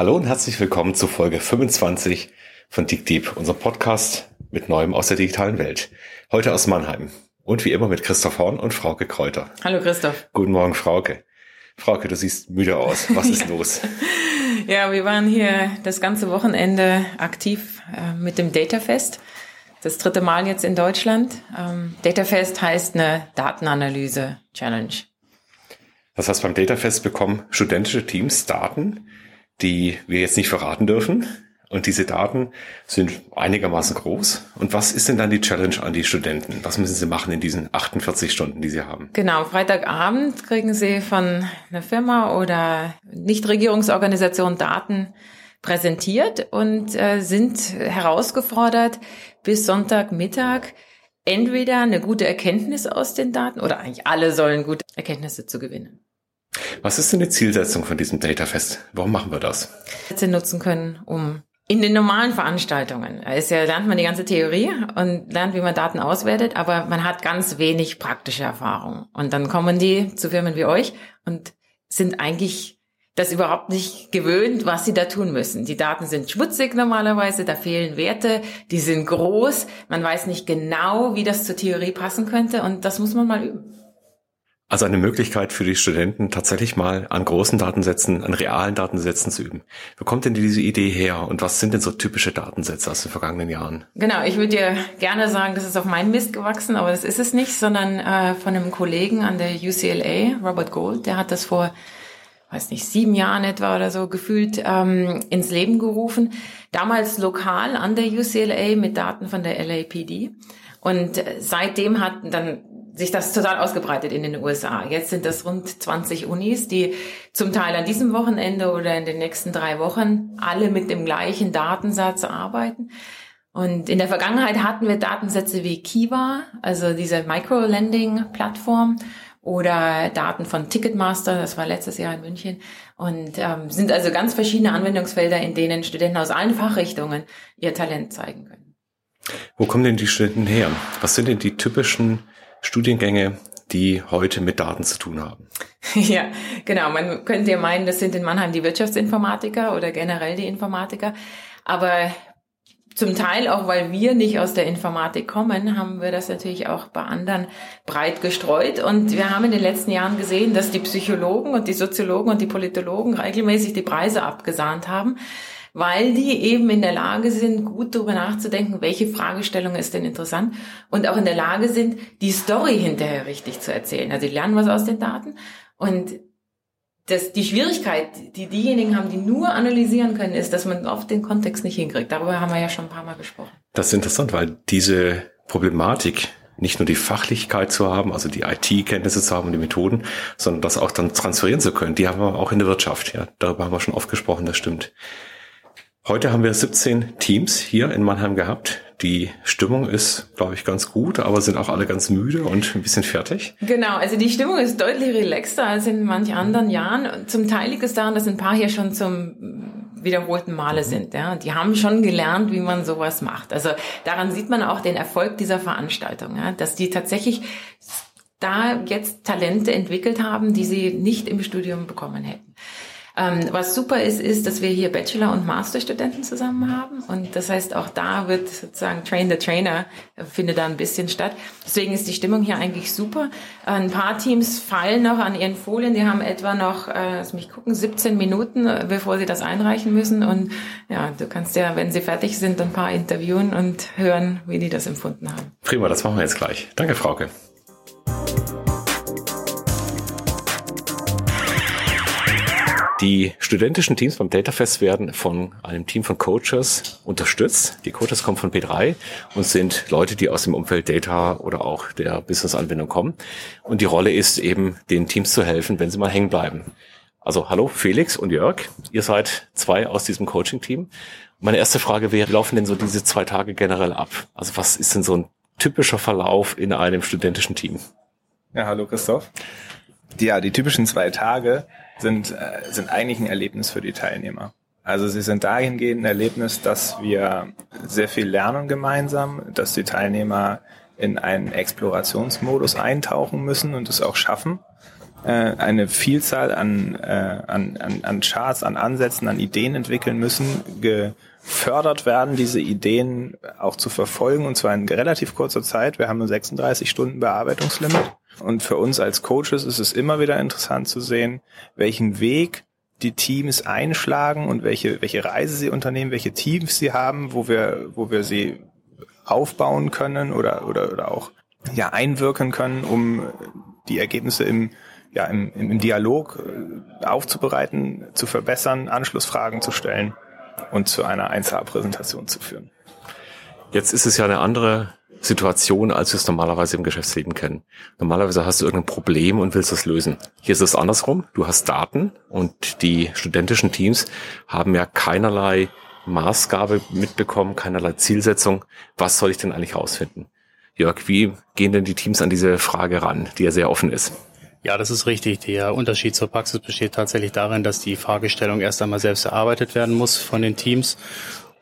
Hallo und herzlich willkommen zu Folge 25 von DigDeep, unserem Podcast mit Neuem aus der digitalen Welt. Heute aus Mannheim und wie immer mit Christoph Horn und Frauke Kräuter. Hallo Christoph. Guten Morgen, Frauke. Frauke, du siehst müde aus. Was ist ja. los? Ja, wir waren hier das ganze Wochenende aktiv äh, mit dem Datafest. Das dritte Mal jetzt in Deutschland. Ähm, Datafest heißt eine Datenanalyse-Challenge. Das heißt, beim Datafest bekommen studentische Teams Daten, die wir jetzt nicht verraten dürfen. Und diese Daten sind einigermaßen groß. Und was ist denn dann die Challenge an die Studenten? Was müssen sie machen in diesen 48 Stunden, die sie haben? Genau, Freitagabend kriegen sie von einer Firma oder Nichtregierungsorganisation Daten präsentiert und äh, sind herausgefordert, bis Sonntagmittag entweder eine gute Erkenntnis aus den Daten oder eigentlich alle sollen gute Erkenntnisse zu gewinnen. Was ist denn die Zielsetzung von diesem Datafest? Warum machen wir das? Sie nutzen können, um in den normalen Veranstaltungen ist ja, lernt man die ganze Theorie und lernt, wie man Daten auswertet, aber man hat ganz wenig praktische Erfahrung. Und dann kommen die zu Firmen wie euch und sind eigentlich das überhaupt nicht gewöhnt, was sie da tun müssen. Die Daten sind schmutzig normalerweise, da fehlen Werte, die sind groß, man weiß nicht genau, wie das zur Theorie passen könnte und das muss man mal üben. Also eine Möglichkeit für die Studenten, tatsächlich mal an großen Datensätzen, an realen Datensätzen zu üben. Wo kommt denn diese Idee her und was sind denn so typische Datensätze aus den vergangenen Jahren? Genau, ich würde dir gerne sagen, das ist auf meinen Mist gewachsen, aber das ist es nicht, sondern äh, von einem Kollegen an der UCLA, Robert Gold, der hat das vor, weiß nicht, sieben Jahren etwa oder so gefühlt ähm, ins Leben gerufen. Damals lokal an der UCLA mit Daten von der LAPD. Und äh, seitdem hat dann sich das total ausgebreitet in den USA. Jetzt sind das rund 20 Unis, die zum Teil an diesem Wochenende oder in den nächsten drei Wochen alle mit dem gleichen Datensatz arbeiten. Und in der Vergangenheit hatten wir Datensätze wie Kiva, also diese Micro-Lending-Plattform oder Daten von Ticketmaster, das war letztes Jahr in München, und ähm, sind also ganz verschiedene Anwendungsfelder, in denen Studenten aus allen Fachrichtungen ihr Talent zeigen können. Wo kommen denn die Studenten her? Was sind denn die typischen Studiengänge, die heute mit Daten zu tun haben. Ja, genau. Man könnte ja meinen, das sind in Mannheim die Wirtschaftsinformatiker oder generell die Informatiker. Aber zum Teil auch, weil wir nicht aus der Informatik kommen, haben wir das natürlich auch bei anderen breit gestreut. Und wir haben in den letzten Jahren gesehen, dass die Psychologen und die Soziologen und die Politologen regelmäßig die Preise abgesahnt haben weil die eben in der Lage sind, gut darüber nachzudenken, welche Fragestellung ist denn interessant und auch in der Lage sind, die Story hinterher richtig zu erzählen. Also die lernen was aus den Daten und das, die Schwierigkeit, die diejenigen haben, die nur analysieren können, ist, dass man oft den Kontext nicht hinkriegt. Darüber haben wir ja schon ein paar Mal gesprochen. Das ist interessant, weil diese Problematik, nicht nur die Fachlichkeit zu haben, also die IT-Kenntnisse zu haben und die Methoden, sondern das auch dann transferieren zu können, die haben wir auch in der Wirtschaft. Ja, darüber haben wir schon oft gesprochen, das stimmt. Heute haben wir 17 Teams hier in Mannheim gehabt. Die Stimmung ist, glaube ich, ganz gut, aber sind auch alle ganz müde und ein bisschen fertig. Genau, also die Stimmung ist deutlich relaxter als in manch anderen Jahren. Zum Teil liegt es daran, dass ein paar hier schon zum wiederholten Male mhm. sind. Ja. Die haben schon gelernt, wie man sowas macht. Also daran sieht man auch den Erfolg dieser Veranstaltung, ja, dass die tatsächlich da jetzt Talente entwickelt haben, die sie nicht im Studium bekommen hätten. Ähm, was super ist, ist, dass wir hier Bachelor- und Masterstudenten zusammen haben. Und das heißt, auch da wird sozusagen Train the Trainer äh, findet da ein bisschen statt. Deswegen ist die Stimmung hier eigentlich super. Ein paar Teams fallen noch an ihren Folien. Die haben etwa noch, äh, lass mich gucken, 17 Minuten, äh, bevor sie das einreichen müssen. Und ja, du kannst ja, wenn sie fertig sind, ein paar interviewen und hören, wie die das empfunden haben. Prima, das machen wir jetzt gleich. Danke, Frauke. Die studentischen Teams beim Datafest werden von einem Team von Coaches unterstützt. Die Coaches kommen von P3 und sind Leute, die aus dem Umfeld Data oder auch der Business-Anwendung kommen. Und die Rolle ist eben, den Teams zu helfen, wenn sie mal hängen bleiben. Also hallo Felix und Jörg, ihr seid zwei aus diesem Coaching-Team. Meine erste Frage wäre, wie laufen denn so diese zwei Tage generell ab? Also was ist denn so ein typischer Verlauf in einem studentischen Team? Ja, hallo Christoph. Ja, die typischen zwei Tage sind, äh, sind eigentlich ein Erlebnis für die Teilnehmer. Also sie sind dahingehend ein Erlebnis, dass wir sehr viel lernen gemeinsam, dass die Teilnehmer in einen Explorationsmodus eintauchen müssen und es auch schaffen. äh, eine Vielzahl an, äh, an, an, an Charts, an Ansätzen, an Ideen entwickeln müssen, gefördert werden, diese Ideen auch zu verfolgen, und zwar in relativ kurzer Zeit. Wir haben nur 36 Stunden Bearbeitungslimit. Und für uns als Coaches ist es immer wieder interessant zu sehen, welchen Weg die Teams einschlagen und welche, welche Reise sie unternehmen, welche Teams sie haben, wo wir, wo wir sie aufbauen können oder, oder, oder auch ja, einwirken können, um die Ergebnisse im, ja, im, im Dialog äh, aufzubereiten, zu verbessern, Anschlussfragen zu stellen und zu einer 1A-Präsentation zu führen. Jetzt ist es ja eine andere Situation, als wir es normalerweise im Geschäftsleben kennen. Normalerweise hast du irgendein Problem und willst es lösen. Hier ist es andersrum. Du hast Daten und die studentischen Teams haben ja keinerlei Maßgabe mitbekommen, keinerlei Zielsetzung. Was soll ich denn eigentlich rausfinden? Jörg, wie gehen denn die Teams an diese Frage ran, die ja sehr offen ist? Ja, das ist richtig. Der Unterschied zur Praxis besteht tatsächlich darin, dass die Fragestellung erst einmal selbst erarbeitet werden muss von den Teams.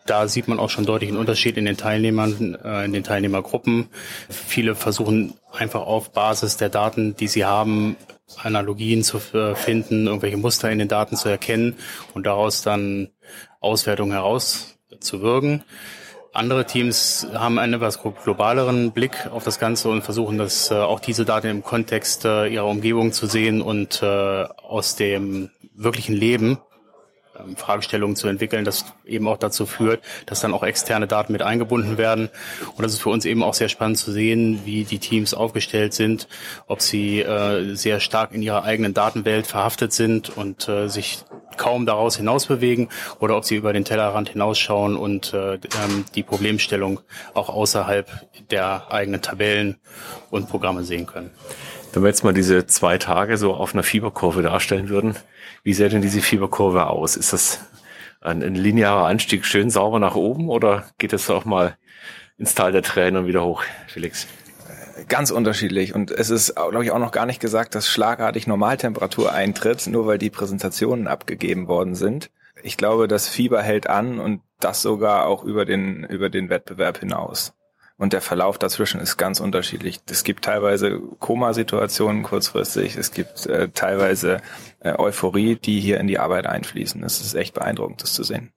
Da sieht man auch schon deutlich einen Unterschied in den Teilnehmern, äh, in den Teilnehmergruppen. Viele versuchen einfach auf Basis der Daten, die sie haben, Analogien zu finden, irgendwelche Muster in den Daten zu erkennen und daraus dann Auswertungen herauszuwirken. Andere Teams haben einen etwas globaleren Blick auf das Ganze und versuchen das äh, auch diese Daten im Kontext äh, ihrer Umgebung zu sehen und äh, aus dem wirklichen Leben Fragestellungen zu entwickeln, das eben auch dazu führt, dass dann auch externe Daten mit eingebunden werden. Und das ist für uns eben auch sehr spannend zu sehen, wie die Teams aufgestellt sind, ob sie äh, sehr stark in ihrer eigenen Datenwelt verhaftet sind und äh, sich kaum daraus hinaus bewegen oder ob sie über den Tellerrand hinausschauen und äh, ähm, die Problemstellung auch außerhalb der eigenen Tabellen und Programme sehen können. Wenn wir jetzt mal diese zwei Tage so auf einer Fieberkurve darstellen würden, wie sähe denn diese Fieberkurve aus? Ist das ein, ein linearer Anstieg schön sauber nach oben oder geht es auch mal ins Tal der Tränen und wieder hoch, Felix? Ganz unterschiedlich. Und es ist, glaube ich, auch noch gar nicht gesagt, dass schlagartig Normaltemperatur eintritt, nur weil die Präsentationen abgegeben worden sind. Ich glaube, das Fieber hält an und das sogar auch über den, über den Wettbewerb hinaus. Und der Verlauf dazwischen ist ganz unterschiedlich. Es gibt teilweise Komasituationen kurzfristig, es gibt äh, teilweise äh, Euphorie, die hier in die Arbeit einfließen. Es ist echt beeindruckend, das zu sehen.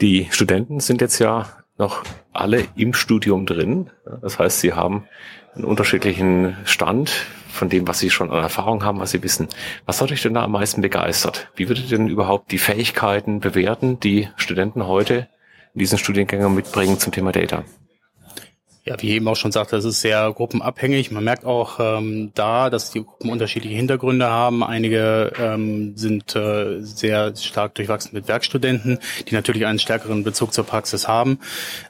Die Studenten sind jetzt ja noch alle im Studium drin. Das heißt, sie haben einen unterschiedlichen Stand von dem, was sie schon an Erfahrung haben, was sie wissen. Was hat euch denn da am meisten begeistert? Wie würdet ihr denn überhaupt die Fähigkeiten bewerten, die Studenten heute diesen Studiengängen mitbringen zum Thema Data? Ja, wie eben auch schon sagte, das ist sehr gruppenabhängig. Man merkt auch ähm, da, dass die Gruppen unterschiedliche Hintergründe haben. Einige ähm, sind äh, sehr stark durchwachsen mit Werkstudenten, die natürlich einen stärkeren Bezug zur Praxis haben.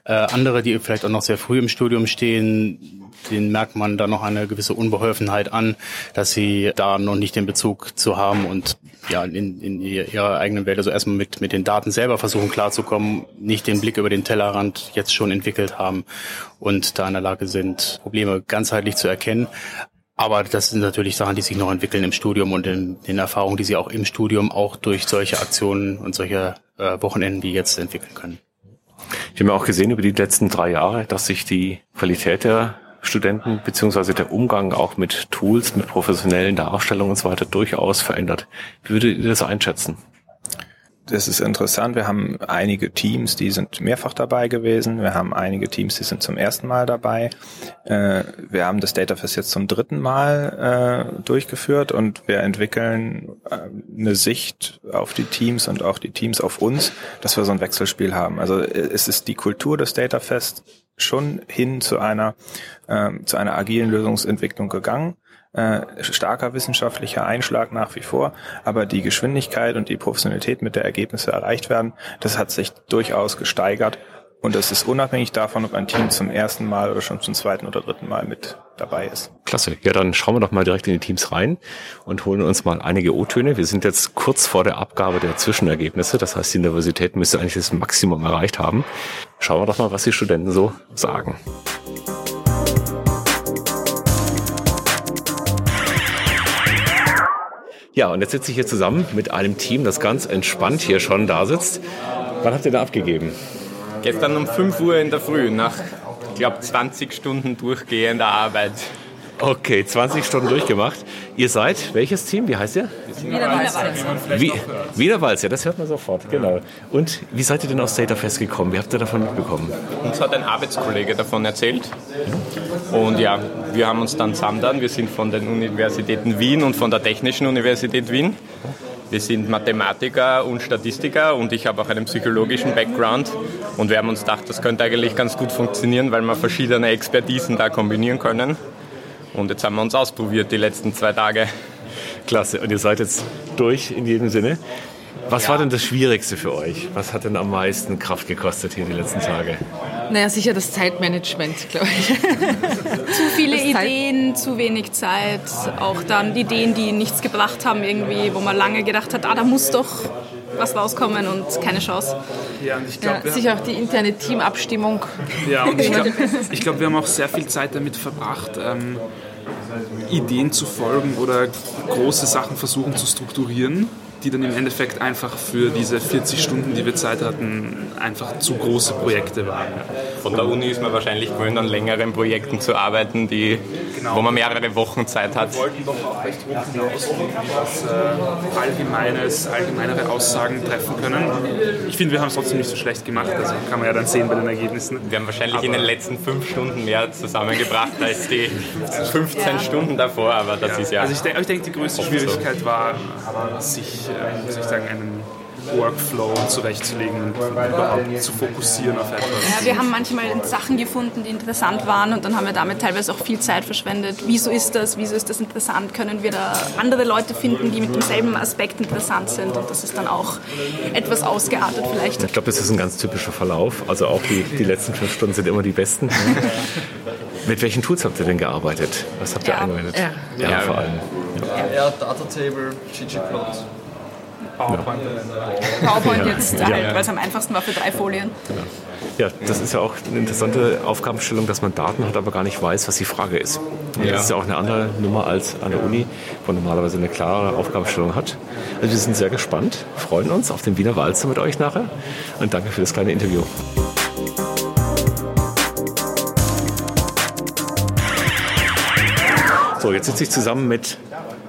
Äh, andere, die vielleicht auch noch sehr früh im Studium stehen, denen merkt man da noch eine gewisse Unbeholfenheit an, dass sie da noch nicht den Bezug zu haben und ja in, in ihrer eigenen Welt, also erstmal mit, mit den Daten selber versuchen klarzukommen, nicht den Blick über den Tellerrand jetzt schon entwickelt haben und da in der Lage sind, Probleme ganzheitlich zu erkennen. Aber das sind natürlich Sachen, die sich noch entwickeln im Studium und in den Erfahrungen, die sie auch im Studium auch durch solche Aktionen und solche äh, Wochenenden wie jetzt entwickeln können. Ich habe auch gesehen über die letzten drei Jahre, dass sich die Qualität der Studenten beziehungsweise der Umgang auch mit Tools, mit professionellen Darstellungen und so weiter durchaus verändert. Wie würdet ihr das einschätzen? Das ist interessant. Wir haben einige Teams, die sind mehrfach dabei gewesen. Wir haben einige Teams, die sind zum ersten Mal dabei. Äh, wir haben das Datafest jetzt zum dritten Mal äh, durchgeführt und wir entwickeln äh, eine Sicht auf die Teams und auch die Teams auf uns, dass wir so ein Wechselspiel haben. Also es ist die Kultur des Datafest schon hin zu einer, zu einer agilen Lösungsentwicklung gegangen. Äh, starker wissenschaftlicher Einschlag nach wie vor, aber die Geschwindigkeit und die Professionalität, mit der Ergebnisse erreicht werden, das hat sich durchaus gesteigert und das ist unabhängig davon, ob ein Team zum ersten Mal oder schon zum zweiten oder dritten Mal mit dabei ist. Klasse. Ja, dann schauen wir doch mal direkt in die Teams rein und holen uns mal einige O-Töne. Wir sind jetzt kurz vor der Abgabe der Zwischenergebnisse. Das heißt, die Universität müsste eigentlich das Maximum erreicht haben. Schauen wir doch mal, was die Studenten so sagen. Ja, und jetzt sitze ich hier zusammen mit einem Team, das ganz entspannt hier schon da sitzt. Wann habt ihr da abgegeben? Gestern um 5 Uhr in der Früh, nach, ich glaube, 20 Stunden durchgehender Arbeit. Okay, 20 Stunden durchgemacht. Ihr seid welches Team? Wie heißt ihr? Wie, Wienerwalz, ja, das hört man sofort, genau. Und wie seid ihr denn aus Data Fest gekommen? Wie habt ihr davon mitbekommen? Uns hat ein Arbeitskollege davon erzählt. Und ja, wir haben uns dann zusammen, wir sind von den Universitäten Wien und von der Technischen Universität Wien. Wir sind Mathematiker und Statistiker und ich habe auch einen psychologischen Background. Und wir haben uns gedacht, das könnte eigentlich ganz gut funktionieren, weil wir verschiedene Expertisen da kombinieren können. Und jetzt haben wir uns ausprobiert die letzten zwei Tage. Klasse. Und ihr seid jetzt durch in jedem Sinne. Was ja. war denn das Schwierigste für euch? Was hat denn am meisten Kraft gekostet hier die letzten Tage? Naja, sicher das Zeitmanagement, glaube ich. zu viele das Ideen, zu wenig Zeit. Auch dann Ideen, die nichts gebracht haben irgendwie, wo man lange gedacht hat, ah, da muss doch was rauskommen und keine Chance. Ja, und ich glaube, ja, sicher auch die interne Teamabstimmung. Ja, und ich glaube, glaub, wir haben auch sehr viel Zeit damit verbracht, ähm, Ideen zu folgen oder große Sachen versuchen zu strukturieren die dann im Endeffekt einfach für diese 40 Stunden, die wir Zeit hatten, einfach zu große Projekte waren. Von der Uni ist man wahrscheinlich gewöhnt, an längeren Projekten zu arbeiten, die, genau. wo man mehrere Wochen Zeit hat. Wir wollten doch auch recht hoch hinaus, dass äh, allgemeines, allgemeinere Aussagen treffen können. Ich finde, wir haben es trotzdem nicht so schlecht gemacht, also kann man ja dann sehen bei den Ergebnissen. Wir haben wahrscheinlich aber in den letzten fünf Stunden mehr zusammengebracht als die 15 ja. Stunden davor, aber das ja. ist ja... Also ich, denke, die größte Schwierigkeit so. war, sich äh, soll ich sagen, einen Workflow zurechtzulegen und überhaupt zu fokussieren auf etwas. Ja, wir haben manchmal Sachen gefunden, die interessant waren und dann haben wir damit teilweise auch viel Zeit verschwendet. Wieso ist das? Wieso ist das interessant? Können wir da andere Leute finden, die mit demselben Aspekt interessant sind? Und das ist dann auch etwas ausgeartet vielleicht. Ich glaube, das ist ein ganz typischer Verlauf. Also auch die, die letzten fünf Stunden sind immer die besten. mit welchen Tools habt ihr denn gearbeitet? Was habt ihr ja. angewendet? Ja, ja, ja vor allem. Ja, Datatable, ggplot. PowerPoint. Ja. PowerPoint jetzt, ja. weil es am einfachsten war für drei Folien. Ja, das ist ja auch eine interessante Aufgabenstellung, dass man Daten hat, aber gar nicht weiß, was die Frage ist. Ja. Das ist ja auch eine andere Nummer als an der Uni, wo man normalerweise eine klare Aufgabenstellung hat. Also wir sind sehr gespannt, freuen uns auf den Wiener Walzer mit euch nachher und danke für das kleine Interview. So, jetzt sitze ich zusammen mit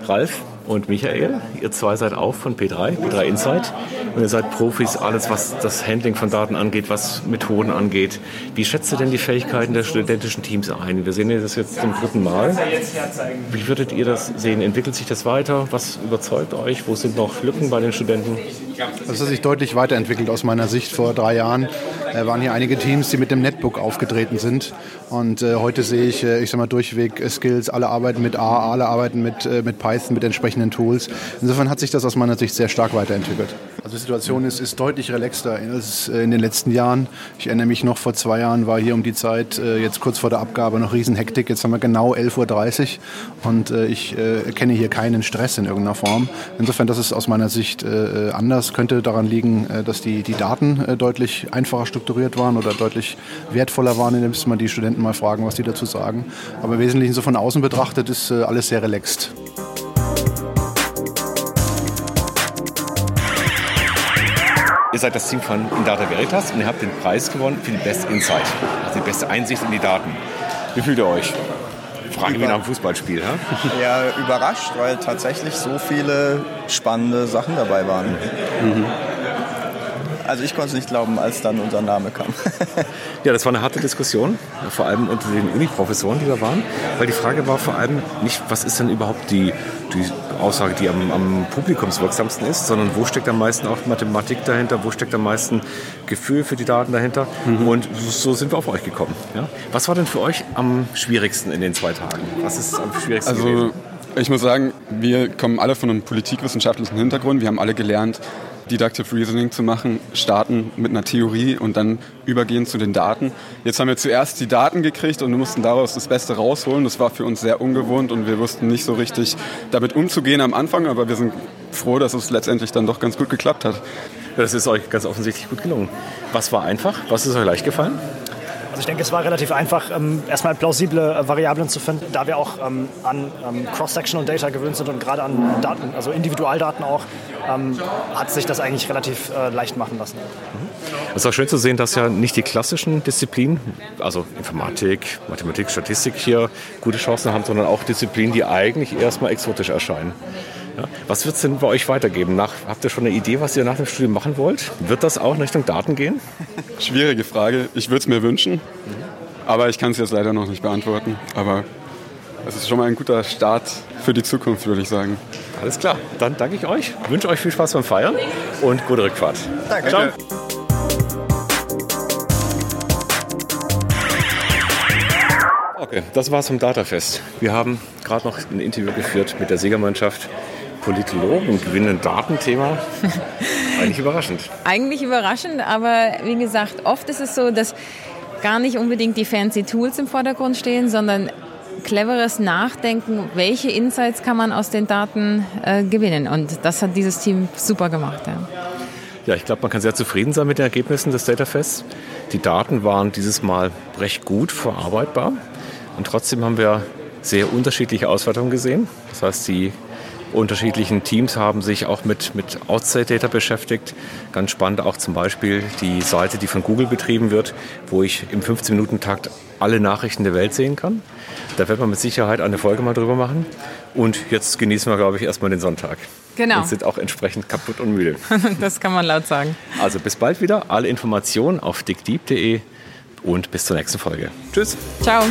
Ralf und Michael. Ihr zwei seid auch von P3, P3 Insight. Und ihr seid Profis, alles was das Handling von Daten angeht, was Methoden angeht. Wie schätzt ihr denn die Fähigkeiten der studentischen Teams ein? Wir sehen das jetzt zum dritten Mal. Wie würdet ihr das sehen? Entwickelt sich das weiter? Was überzeugt euch? Wo sind noch Lücken bei den Studenten? Das hat sich deutlich weiterentwickelt aus meiner Sicht. Vor drei Jahren äh, waren hier einige Teams, die mit dem Netbook aufgetreten sind. Und äh, heute sehe ich, äh, ich sag mal, durchweg äh, Skills. Alle arbeiten mit A, alle arbeiten mit, äh, mit Python, mit entsprechenden Tools. Insofern hat sich das aus meiner Sicht sehr stark weiterentwickelt. Also die Situation ist, ist deutlich relaxter als in den letzten Jahren. Ich erinnere mich noch, vor zwei Jahren war hier um die Zeit, jetzt kurz vor der Abgabe, noch Riesenhektik. Jetzt haben wir genau 11.30 Uhr und ich erkenne hier keinen Stress in irgendeiner Form. Insofern, das ist aus meiner Sicht anders. Könnte daran liegen, dass die, die Daten deutlich einfacher strukturiert waren oder deutlich wertvoller waren, indem man die Studenten mal fragen, was die dazu sagen. Aber im Wesentlichen so von außen betrachtet ist alles sehr relaxed. Ihr seid das Team von Data Veritas und ihr habt den Preis gewonnen für die Best Insight, also die beste Einsicht in die Daten. Wie fühlt ihr euch? Frage wie nach einem Fußballspiel, ha? Ja, überrascht, weil tatsächlich so viele spannende Sachen dabei waren. Mhm. Also ich konnte es nicht glauben, als dann unser Name kam. ja, das war eine harte Diskussion, vor allem unter den Uni-Professoren, die da waren, weil die Frage war vor allem nicht, was ist denn überhaupt die, die Aussage, die am, am publikumswirksamsten ist, sondern wo steckt am meisten auch Mathematik dahinter, wo steckt am meisten Gefühl für die Daten dahinter. Mhm. Und so sind wir auf euch gekommen. Ja? Was war denn für euch am schwierigsten in den zwei Tagen? Was ist am schwierigsten also, gewesen? Ich muss sagen, wir kommen alle von einem politikwissenschaftlichen Hintergrund. Wir haben alle gelernt, Deductive Reasoning zu machen, starten mit einer Theorie und dann übergehen zu den Daten. Jetzt haben wir zuerst die Daten gekriegt und wir mussten daraus das Beste rausholen. Das war für uns sehr ungewohnt und wir wussten nicht so richtig damit umzugehen am Anfang, aber wir sind froh, dass es letztendlich dann doch ganz gut geklappt hat. Das ist euch ganz offensichtlich gut gelungen. Was war einfach? Was ist euch leicht gefallen? Also ich denke, es war relativ einfach, ähm, erstmal plausible äh, Variablen zu finden, da wir auch ähm, an ähm, Cross-Sectional Data gewöhnt sind und gerade an Daten, also Individualdaten auch, hat sich das eigentlich relativ äh, leicht machen lassen. Es ist auch schön zu sehen, dass ja nicht die klassischen Disziplinen, also Informatik, Mathematik, Statistik hier gute Chancen haben, sondern auch Disziplinen, die eigentlich erstmal exotisch erscheinen. Ja. Was wird es denn bei euch weitergeben? Nach, habt ihr schon eine Idee, was ihr nach dem Studium machen wollt? Wird das auch in Richtung Daten gehen? Schwierige Frage. Ich würde es mir wünschen, aber ich kann es jetzt leider noch nicht beantworten. Aber es ist schon mal ein guter Start für die Zukunft, würde ich sagen. Alles klar. Dann danke ich euch, wünsche euch viel Spaß beim Feiern und gute Rückfahrt. Danke. Ciao. Okay, das war's vom Datafest. Wir haben gerade noch ein Interview geführt mit der Siegermannschaft. Politologen gewinnen Datenthema. Eigentlich überraschend. Eigentlich überraschend, aber wie gesagt, oft ist es so, dass gar nicht unbedingt die fancy Tools im Vordergrund stehen, sondern cleveres Nachdenken, welche Insights kann man aus den Daten äh, gewinnen. Und das hat dieses Team super gemacht. Ja. Ja, ich glaube, man kann sehr zufrieden sein mit den Ergebnissen des Datafests. Die Daten waren dieses Mal recht gut verarbeitbar. Und trotzdem haben wir sehr unterschiedliche Auswertungen gesehen. Das heißt, die unterschiedlichen Teams haben sich auch mit, mit Outside Data beschäftigt. Ganz spannend auch zum Beispiel die Seite, die von Google betrieben wird, wo ich im 15-Minuten-Takt alle Nachrichten der Welt sehen kann. Da wird man mit Sicherheit eine Folge mal drüber machen. Und jetzt genießen wir, glaube ich, erstmal den Sonntag. Genau. Und sind auch entsprechend kaputt und müde. das kann man laut sagen. Also bis bald wieder. Alle Informationen auf dickdeep.de und bis zur nächsten Folge. Tschüss. Ciao.